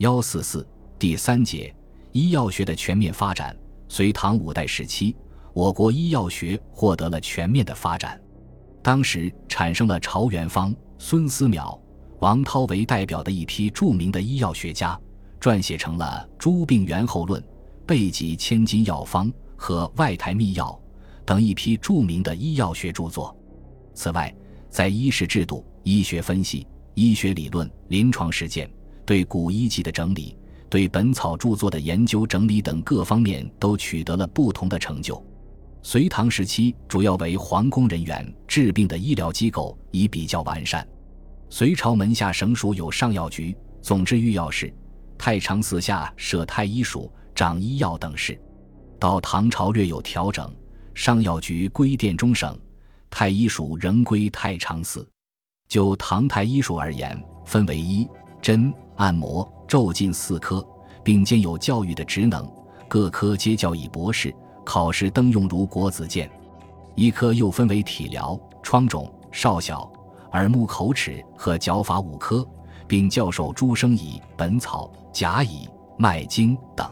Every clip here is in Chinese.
幺四四第三节医药学的全面发展。隋唐五代时期，我国医药学获得了全面的发展。当时产生了朝元方、孙思邈、王涛为代表的一批著名的医药学家，撰写成了《诸病源候论》《备急千金药方》和《外台秘药》等一批著名的医药学著作。此外，在医事制度、医学分析、医学理论、临床实践。对古医籍的整理，对本草著作的研究整理等各方面都取得了不同的成就。隋唐时期主要为皇宫人员治病的医疗机构已比较完善。隋朝门下省属有上药局、总制御药室，太常寺下设太医署，掌医药等事。到唐朝略有调整，上药局归殿中省，太医署仍归太常寺。就唐太医署而言，分为医、针。按摩、咒禁四科，并兼有教育的职能，各科皆教以博士，考试登用如国子监。一科又分为体疗、疮肿、少小、耳目口齿和脚法五科，并教授诸生以、本草、甲乙、脉经等。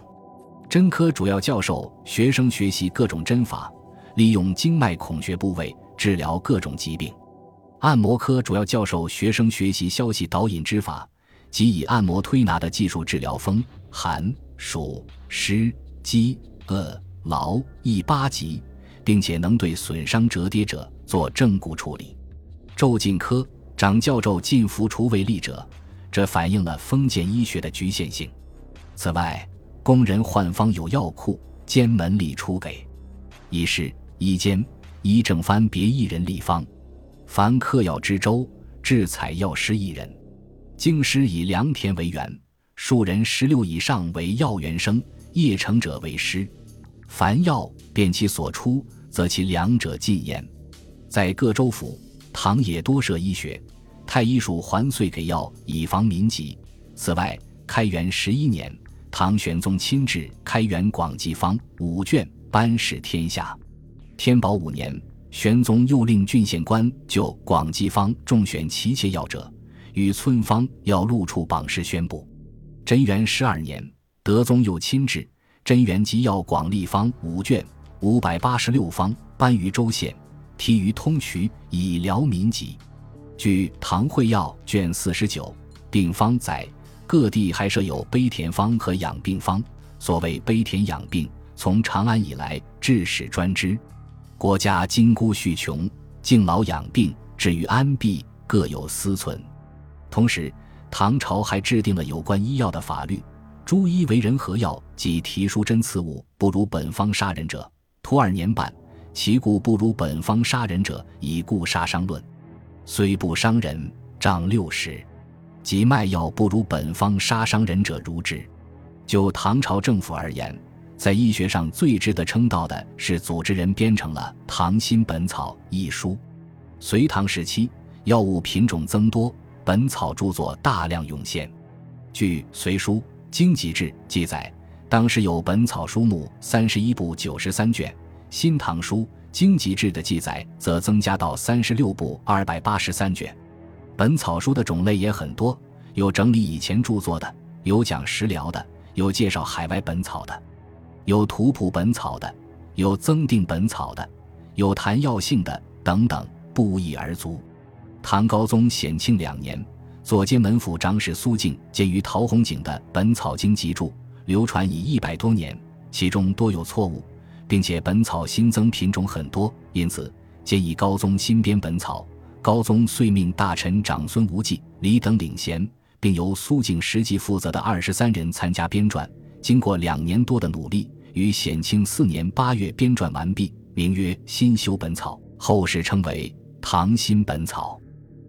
针科主要教授学生学习各种针法，利用经脉孔穴部位治疗各种疾病。按摩科主要教授学生学习消息导引之法。即以按摩推拿的技术治疗风寒暑湿饥饿劳易八疾，并且能对损伤折叠者做正骨处理。咒禁科掌教咒禁服除为利者，这反映了封建医学的局限性。此外，工人换方有药库，兼门里出给。医师医监医正番别一人立方，凡嗑药之周，制采药师一人。经师以良田为源，数人十六以上为药原生，业成者为师。凡药辨其所出，则其良者尽焉。在各州府，唐也多设医学，太医署还岁给药以防民疾。此外，开元十一年，唐玄宗亲制《开元广济方》五卷，颁示天下。天宝五年，玄宗又令郡县官就《广济方》中选奇切药者。与村方要录处榜示宣布。贞元十二年，德宗又亲制《贞元集要广立方》五卷五百八十六方，颁于州县，提于通衢，以疗民疾。据《唐会要》卷四十九病方载，各地还设有悲田方和养病方。所谓悲田养病，从长安以来致使专之。国家金孤恤穷，敬老养病，至于安弊，各有私存。同时，唐朝还制定了有关医药的法律：诸医为人合药，即提出针刺物不如本方杀人者，徒二年半；其故不如本方杀人者，以故杀伤论。虽不伤人，杖六十。即卖药不如本方杀伤人者，如之。就唐朝政府而言，在医学上最值得称道的是组织人编成了《唐新本草》一书。隋唐时期，药物品种增多。本草著作大量涌现，据《隋书·经籍志》记载，当时有本草书目三十一部九十三卷，《新唐书·经籍志》的记载则增加到三十六部二百八十三卷。本草书的种类也很多，有整理以前著作的，有讲食疗的，有介绍海外本草的，有图谱本草的，有增订本草的，有谈药性的等等，不一而足。唐高宗显庆两年，左监门府长史苏敬鉴于陶弘景的《本草经集注》流传已一百多年，其中多有错误，并且本草新增品种很多，因此建议高宗新编本草。高宗遂命大臣长孙无忌、李等领衔，并由苏敬实际负责的二十三人参加编撰。经过两年多的努力，于显庆四年八月编撰完毕，名曰《新修本草》，后世称为《唐新本草》。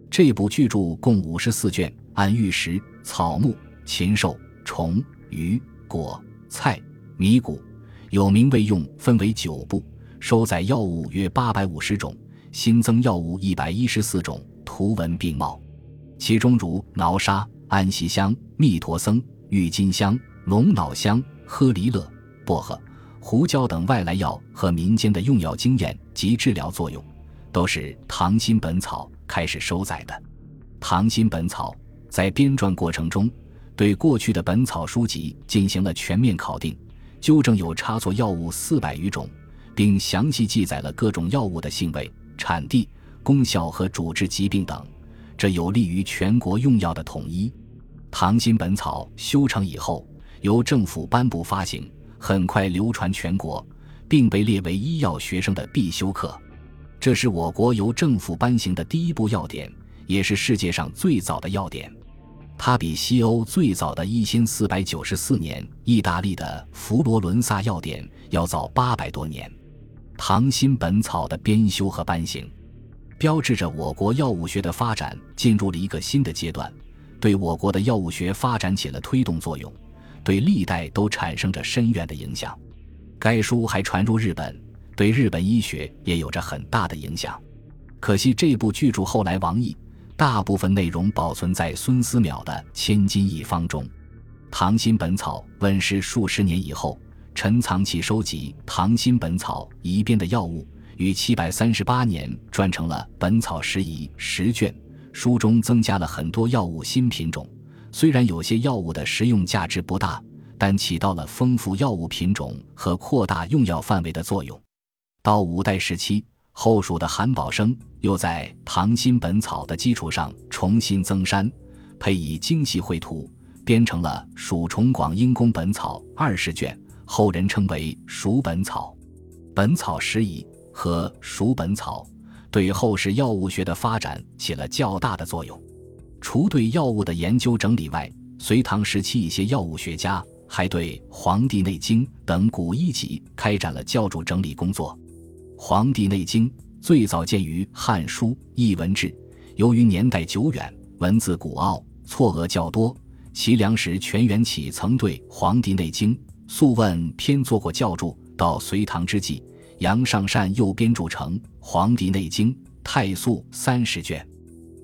这部巨著共五十四卷，按玉石、草木、禽兽、虫、鱼、果、菜、米谷有名未用，分为九部，收载药物约八百五十种，新增药物一百一十四种，图文并茂。其中如挠沙、安息香、密陀僧、郁金香、龙脑香、诃离勒、薄荷、胡椒等外来药和民间的用药经验及治疗作用，都是唐新本草。开始收载的《唐新本草》在编撰过程中，对过去的本草书籍进行了全面考定，纠正有差错药物四百余种，并详细记载了各种药物的性味、产地、功效和主治疾病等，这有利于全国用药的统一。唐新本草修成以后，由政府颁布发行，很快流传全国，并被列为医药学生的必修课。这是我国由政府颁行的第一部药典，也是世界上最早的药典。它比西欧最早的一千四百九十四年意大利的佛罗伦萨药典要早八百多年。唐新本草的编修和颁行，标志着我国药物学的发展进入了一个新的阶段，对我国的药物学发展起了推动作用，对历代都产生着深远的影响。该书还传入日本。对日本医学也有着很大的影响，可惜这部巨著后来亡佚，大部分内容保存在孙思邈的《千金一方》中。《唐新本草》问世数十年以后，陈藏器收集《唐新本草》一编的药物，于七百三十八年撰成了《本草拾遗》十卷，书中增加了很多药物新品种。虽然有些药物的实用价值不大，但起到了丰富药物品种和扩大用药范围的作用。到五代时期，后蜀的韩宝生又在《唐新本草》的基础上重新增删，配以精细绘图，编成了《蜀崇广英公本草》二十卷，后人称为《蜀本草》。《本草拾遗》和《蜀本草》对后世药物学的发展起了较大的作用。除对药物的研究整理外，隋唐时期一些药物学家还对《黄帝内经》等古医籍开展了校注整理工作。《黄帝内经》最早见于《汉书·艺文志》，由于年代久远，文字古奥，错讹较多。齐梁时全元起曾对《黄帝内经·素问》篇做过校注。到隋唐之际，杨尚善又编著成《黄帝内经·太素》三十卷。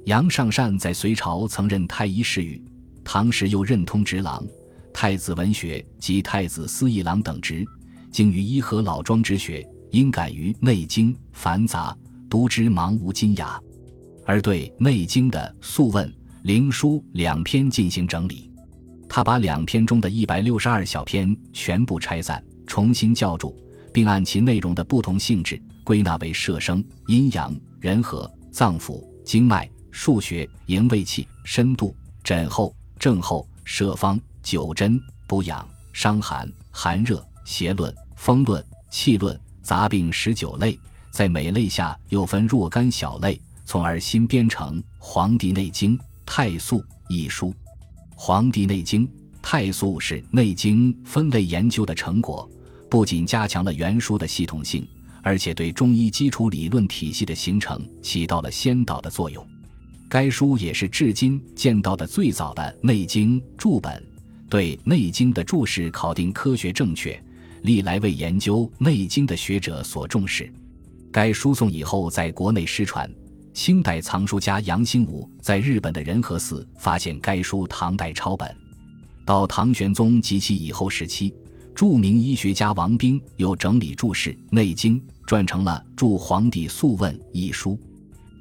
杨尚善在隋朝曾任太医侍御，唐时又任通直郎、太子文学及太子司议郎等职，精于医和老庄之学。因感于《内经》繁杂，读之茫无津雅，而对《内经》的《素问》《灵书》两篇进行整理。他把两篇中的一百六十二小篇全部拆散，重新校注，并按其内容的不同性质归纳为摄生、阴阳、人和、脏腑、经脉、数学、营卫气、深度、诊候、症候、设方、九针、补养、伤寒、寒热、邪论、风论、气论。杂病十九类，在每类下又分若干小类，从而新编成《黄帝内经·太素》一书。《黄帝内经·太素》是《内经》分类研究的成果，不仅加强了原书的系统性，而且对中医基础理论体系的形成起到了先导的作用。该书也是至今见到的最早的《内经》注本，对《内经》的注释考定科学正确。历来为研究《内经》的学者所重视。该书送以后在国内失传。清代藏书家杨兴武在日本的仁和寺发现该书唐代抄本。到唐玄宗及其以后时期，著名医学家王冰又整理注释《内经》，撰成了《注黄帝素问》一书。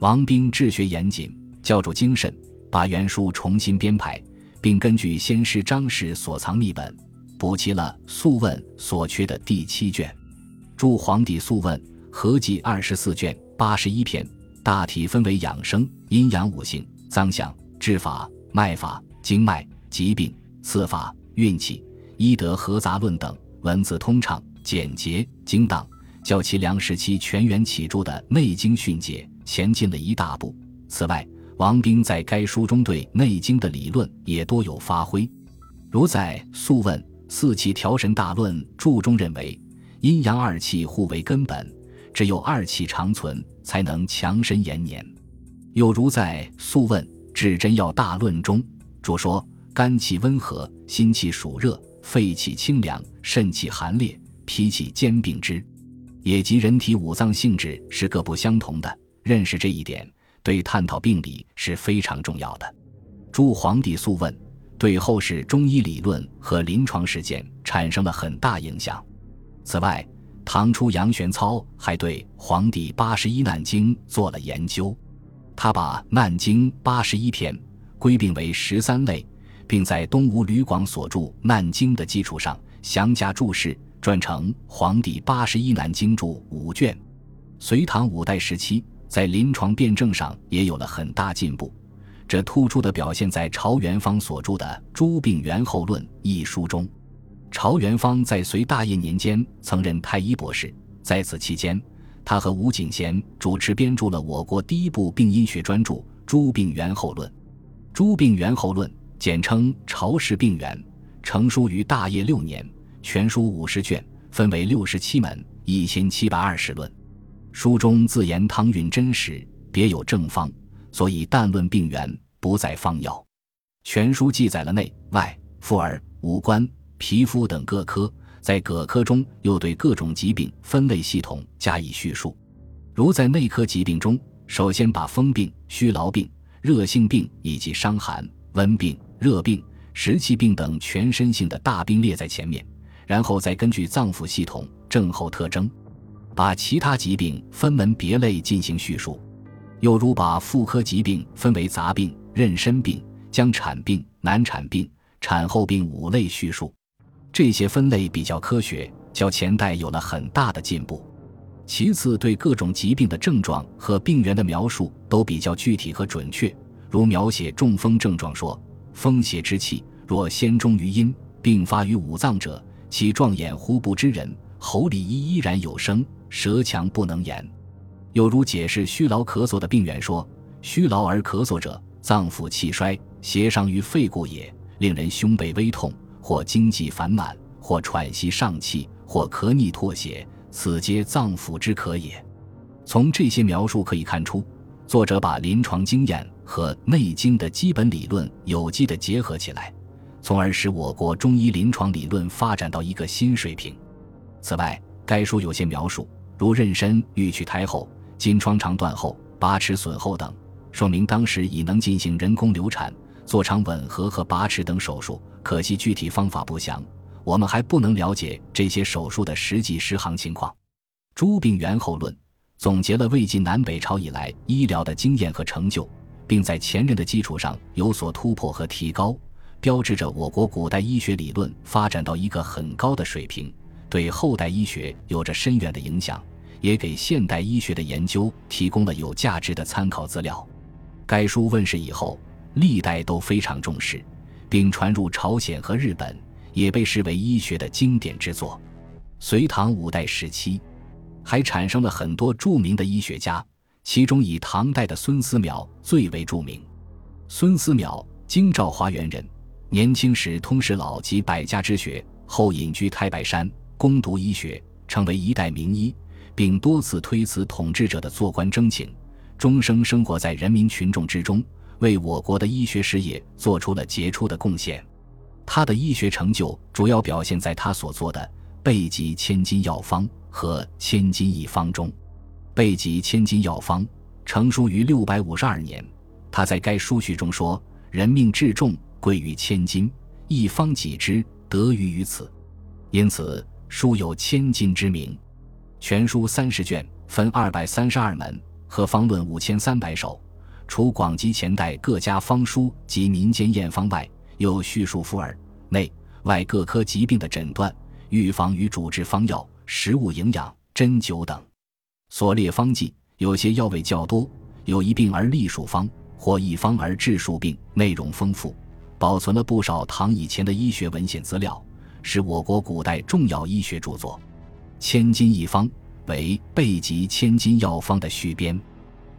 王冰治学严谨，教主精神，把原书重新编排，并根据先师张氏所藏秘本。补齐了《素问》所缺的第七卷，《注黄帝素问》合计二十四卷，八十一篇，大体分为养生、阴阳五行、脏象、治法、脉法、经脉、疾病、四法、运气、医德和杂论等，文字通畅、简洁、精当，较其梁时期全元启著的《内经训解》前进了一大步。此外，王冰在该书中对《内经》的理论也多有发挥，如在《素问》。四气调神大论注中认为，阴阳二气互为根本，只有二气长存，才能强身延年。又如在《素问·至真要大论》中著说，肝气温和，心气暑热，肺气清凉，肾气寒烈，脾气兼并之，也即人体五脏性质是各不相同的。认识这一点，对探讨病理是非常重要的。诸皇帝素问。对后世中医理论和临床实践产生了很大影响。此外，唐初杨玄操还对《黄帝八十一难经》做了研究，他把难经八十一篇归并为十三类，并在东吴吕广所著《难经》的基础上详加注释，撰成《黄帝八十一难经注》五卷。隋唐五代时期，在临床辩证上也有了很大进步，这突出的表现在曹元方所著的《诸病源候论》一书中。曹元方在隋大业年间曾任太医博士，在此期间，他和吴景贤主持编著了我国第一部病因学专著《诸病源候论》。《诸病源候论》简称《朝氏病源》，成书于大业六年，全书五十卷，分为六十七门，一千七百二十论。书中自言汤运真实，别有正方，所以但论病源，不在方药。全书记载了内外妇儿五官。皮肤等各科，在各科中又对各种疾病分类系统加以叙述。如在内科疾病中，首先把风病、虚劳病、热性病以及伤寒、温病、热病、湿气病等全身性的大病列在前面，然后再根据脏腑系统、症候特征，把其他疾病分门别类进行叙述。又如把妇科疾病分为杂病、妊娠病、将产病、难产病、产后病五类叙述。这些分类比较科学，较前代有了很大的进步。其次，对各种疾病的症状和病源的描述都比较具体和准确。如描写中风症状说：“风邪之气若先中于阴，并发于五脏者，其状眼乎不知人，喉里依依然有声，舌强不能言。”有如解释虚劳咳嗽的病源说：“虚劳而咳嗽者，脏腑气衰，邪伤于肺故也，令人胸背微痛。”或经济烦满，或喘息上气，或咳逆唾血，此皆脏腑之咳也。从这些描述可以看出，作者把临床经验和《内经》的基本理论有机的结合起来，从而使我国中医临床理论发展到一个新水平。此外，该书有些描述，如妊娠欲取胎后、经疮肠断后、拔齿损后等，说明当时已能进行人工流产。做肠吻合和拔齿等手术，可惜具体方法不详，我们还不能了解这些手术的实际实行情况。《诸病源候论》总结了魏晋南北朝以来医疗的经验和成就，并在前人的基础上有所突破和提高，标志着我国古代医学理论发展到一个很高的水平，对后代医学有着深远的影响，也给现代医学的研究提供了有价值的参考资料。该书问世以后。历代都非常重视，并传入朝鲜和日本，也被视为医学的经典之作。隋唐五代时期，还产生了很多著名的医学家，其中以唐代的孙思邈最为著名。孙思邈，京兆华原人，年轻时通识老及百家之学，后隐居太白山，攻读医学，成为一代名医，并多次推辞统治者的做官征请，终生生活在人民群众之中。为我国的医学事业做出了杰出的贡献，他的医学成就主要表现在他所做的《备急千金药方》和《千金一方》中。《备急千金药方》成书于六百五十二年，他在该书序中说：“人命至重，贵于千金，一方几之，得于于此。”因此书有千金之名。全书三十卷，分二百三十二门，和方论五千三百首。除广集前代各家方书及民间验方外，又叙述妇儿内外各科疾病的诊断、预防与主治方药、食物营养、针灸等。所列方剂有些药味较多，有一病而立数方，或一方而治数病，内容丰富，保存了不少唐以前的医学文献资料，是我国古代重要医学著作。千金一方为《备急千金药方》的续编，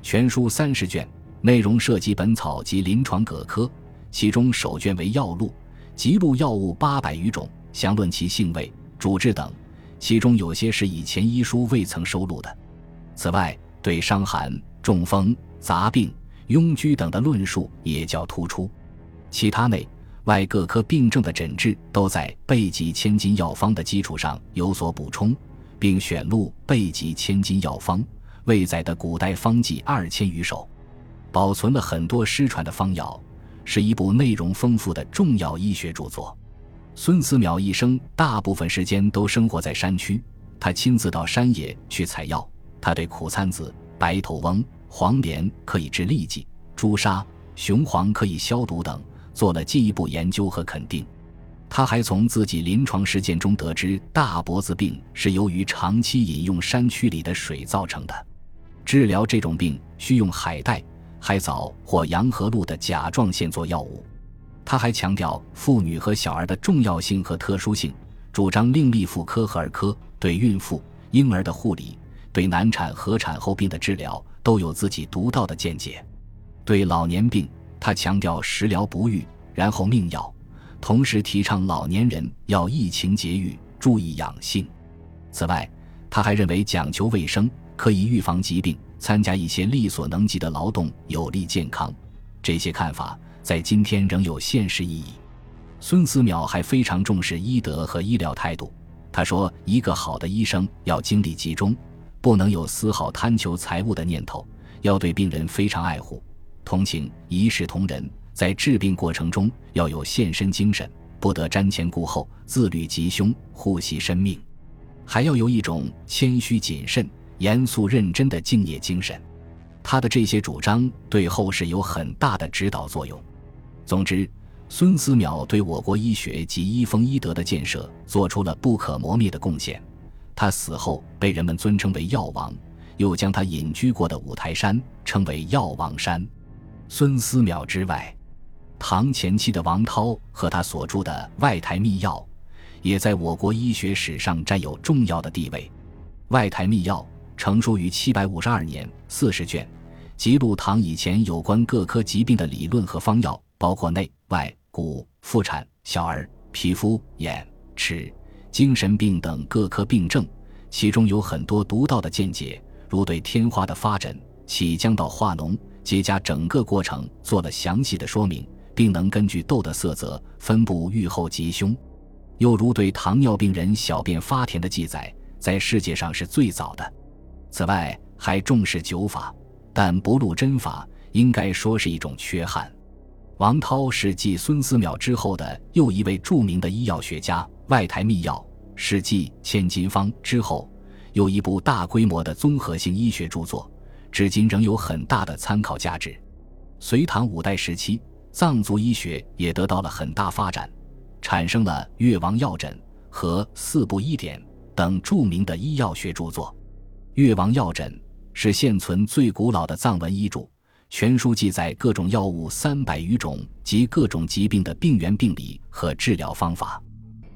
全书三十卷。内容涉及本草及临床各科，其中首卷为药录，记录药物八百余种，详论其性味、主治等，其中有些是以前医书未曾收录的。此外，对伤寒、中风、杂病、痈疽等的论述也较突出。其他内外各科病症的诊治，都在《备急千金药方》的基础上有所补充，并选录《备急千金药方》未载的古代方剂二千余首。保存了很多失传的方药，是一部内容丰富的重要医学著作。孙思邈一生大部分时间都生活在山区，他亲自到山野去采药。他对苦参子、白头翁、黄连可以治痢疾，朱砂、雄黄可以消毒等，做了进一步研究和肯定。他还从自己临床实践中得知，大脖子病是由于长期饮用山区里的水造成的。治疗这种病需用海带、海藻或洋河鹿的甲状腺做药物。他还强调妇女和小儿的重要性和特殊性，主张另立妇科和儿科，对孕妇、婴儿的护理，对难产和产后病的治疗都有自己独到的见解。对老年病，他强调食疗不愈，然后命药，同时提倡老年人要疫情节欲，注意养性。此外，他还认为讲求卫生可以预防疾病，参加一些力所能及的劳动有利健康。这些看法。在今天仍有现实意义。孙思邈还非常重视医德和医疗态度。他说：“一个好的医生要精力集中，不能有丝毫贪求财物的念头，要对病人非常爱护、同情、一视同仁。在治病过程中要有献身精神，不得瞻前顾后、自律吉凶、护惜生命，还要有一种谦虚谨慎、严肃认真的敬业精神。”他的这些主张对后世有很大的指导作用。总之，孙思邈对我国医学及医风医德的建设做出了不可磨灭的贡献。他死后被人们尊称为药王，又将他隐居过的五台山称为药王山。孙思邈之外，唐前期的王涛和他所著的《外台秘要》，也在我国医学史上占有重要的地位。《外台秘要》成书于七百五十二年，四十卷，记录唐以前有关各科疾病的理论和方药。包括内外骨、妇产、小儿、皮肤、眼、齿、精神病等各科病症，其中有很多独到的见解，如对天花的发展、起浆到化脓、结痂整个过程做了详细的说明，并能根据痘的色泽分布预后吉凶；又如对糖尿病人小便发甜的记载，在世界上是最早的。此外，还重视灸法，但不录针法，应该说是一种缺憾。王涛是继孙思邈之后的又一位著名的医药学家，《外台秘要》是继《千金方》之后又一部大规模的综合性医学著作，至今仍有很大的参考价值。隋唐五代时期，藏族医学也得到了很大发展，产生了《越王药诊》和《四部医典》等著名的医药学著作。《越王药诊》是现存最古老的藏文医著。全书记载各种药物三百余种及各种疾病的病源、病理和治疗方法，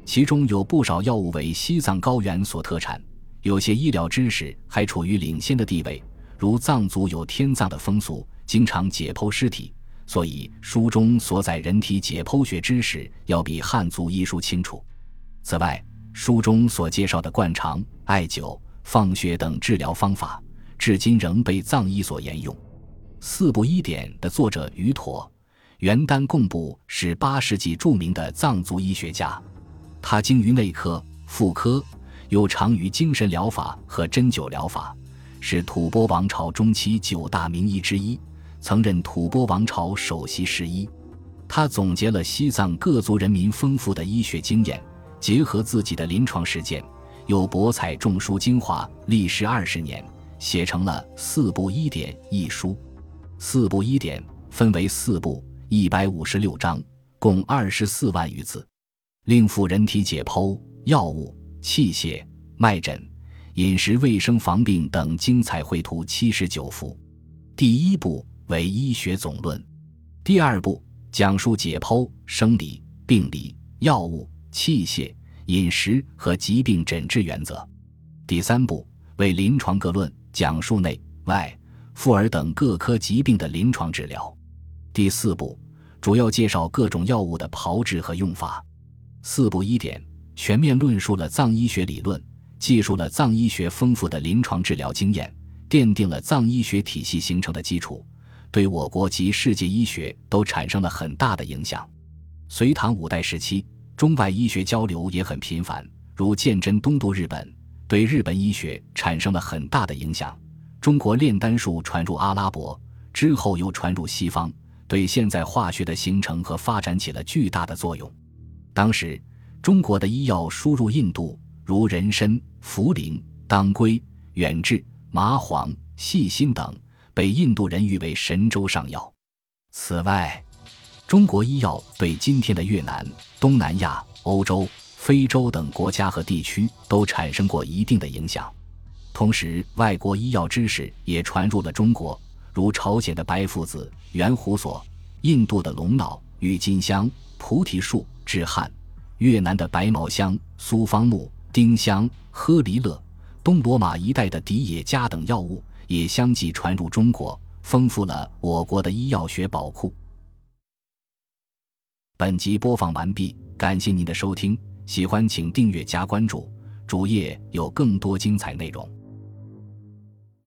其中有不少药物为西藏高原所特产，有些医疗知识还处于领先的地位。如藏族有天葬的风俗，经常解剖尸体，所以书中所载人体解剖学知识要比汉族医书清楚。此外，书中所介绍的灌肠、艾灸、放血等治疗方法，至今仍被藏医所沿用。四部医典的作者于妥，元丹贡部是八世纪著名的藏族医学家，他精于内科、妇科，又长于精神疗法和针灸疗法，是吐蕃王朝中期九大名医之一，曾任吐蕃王朝首席侍医。他总结了西藏各族人民丰富的医学经验，结合自己的临床实践，又博采众书精华，历时二十年，写成了《四部医典》一书。四部医典分为四部，一百五十六章，共二十四万余字，另附人体解剖、药物、器械、脉诊、饮食卫生防病等精彩绘图七十九幅。第一部为医学总论，第二部讲述解剖、生理、病理、药物、器械、饮食和疾病诊治原则。第三部为临床各论，讲述内外。妇儿等各科疾病的临床治疗。第四部主要介绍各种药物的炮制和用法。四部医典全面论述了藏医学理论，记述了藏医学丰富的临床治疗经验，奠定了藏医学体系形成的基础，对我国及世界医学都产生了很大的影响。隋唐五代时期，中外医学交流也很频繁，如鉴真东渡日本，对日本医学产生了很大的影响。中国炼丹术传入阿拉伯之后，又传入西方，对现在化学的形成和发展起了巨大的作用。当时，中国的医药输入印度，如人参、茯苓、当归、远志、麻黄、细辛等，被印度人誉为神州上药。此外，中国医药对今天的越南、东南亚、欧洲、非洲等国家和地区都产生过一定的影响。同时，外国医药知识也传入了中国，如朝鲜的白附子、圆胡索，印度的龙脑、郁金香、菩提树、制汗，越南的白茅香、苏方木、丁香、喝离勒，东罗马一带的迪野加等药物也相继传入中国，丰富了我国的医药学宝库。本集播放完毕，感谢您的收听，喜欢请订阅加关注，主页有更多精彩内容。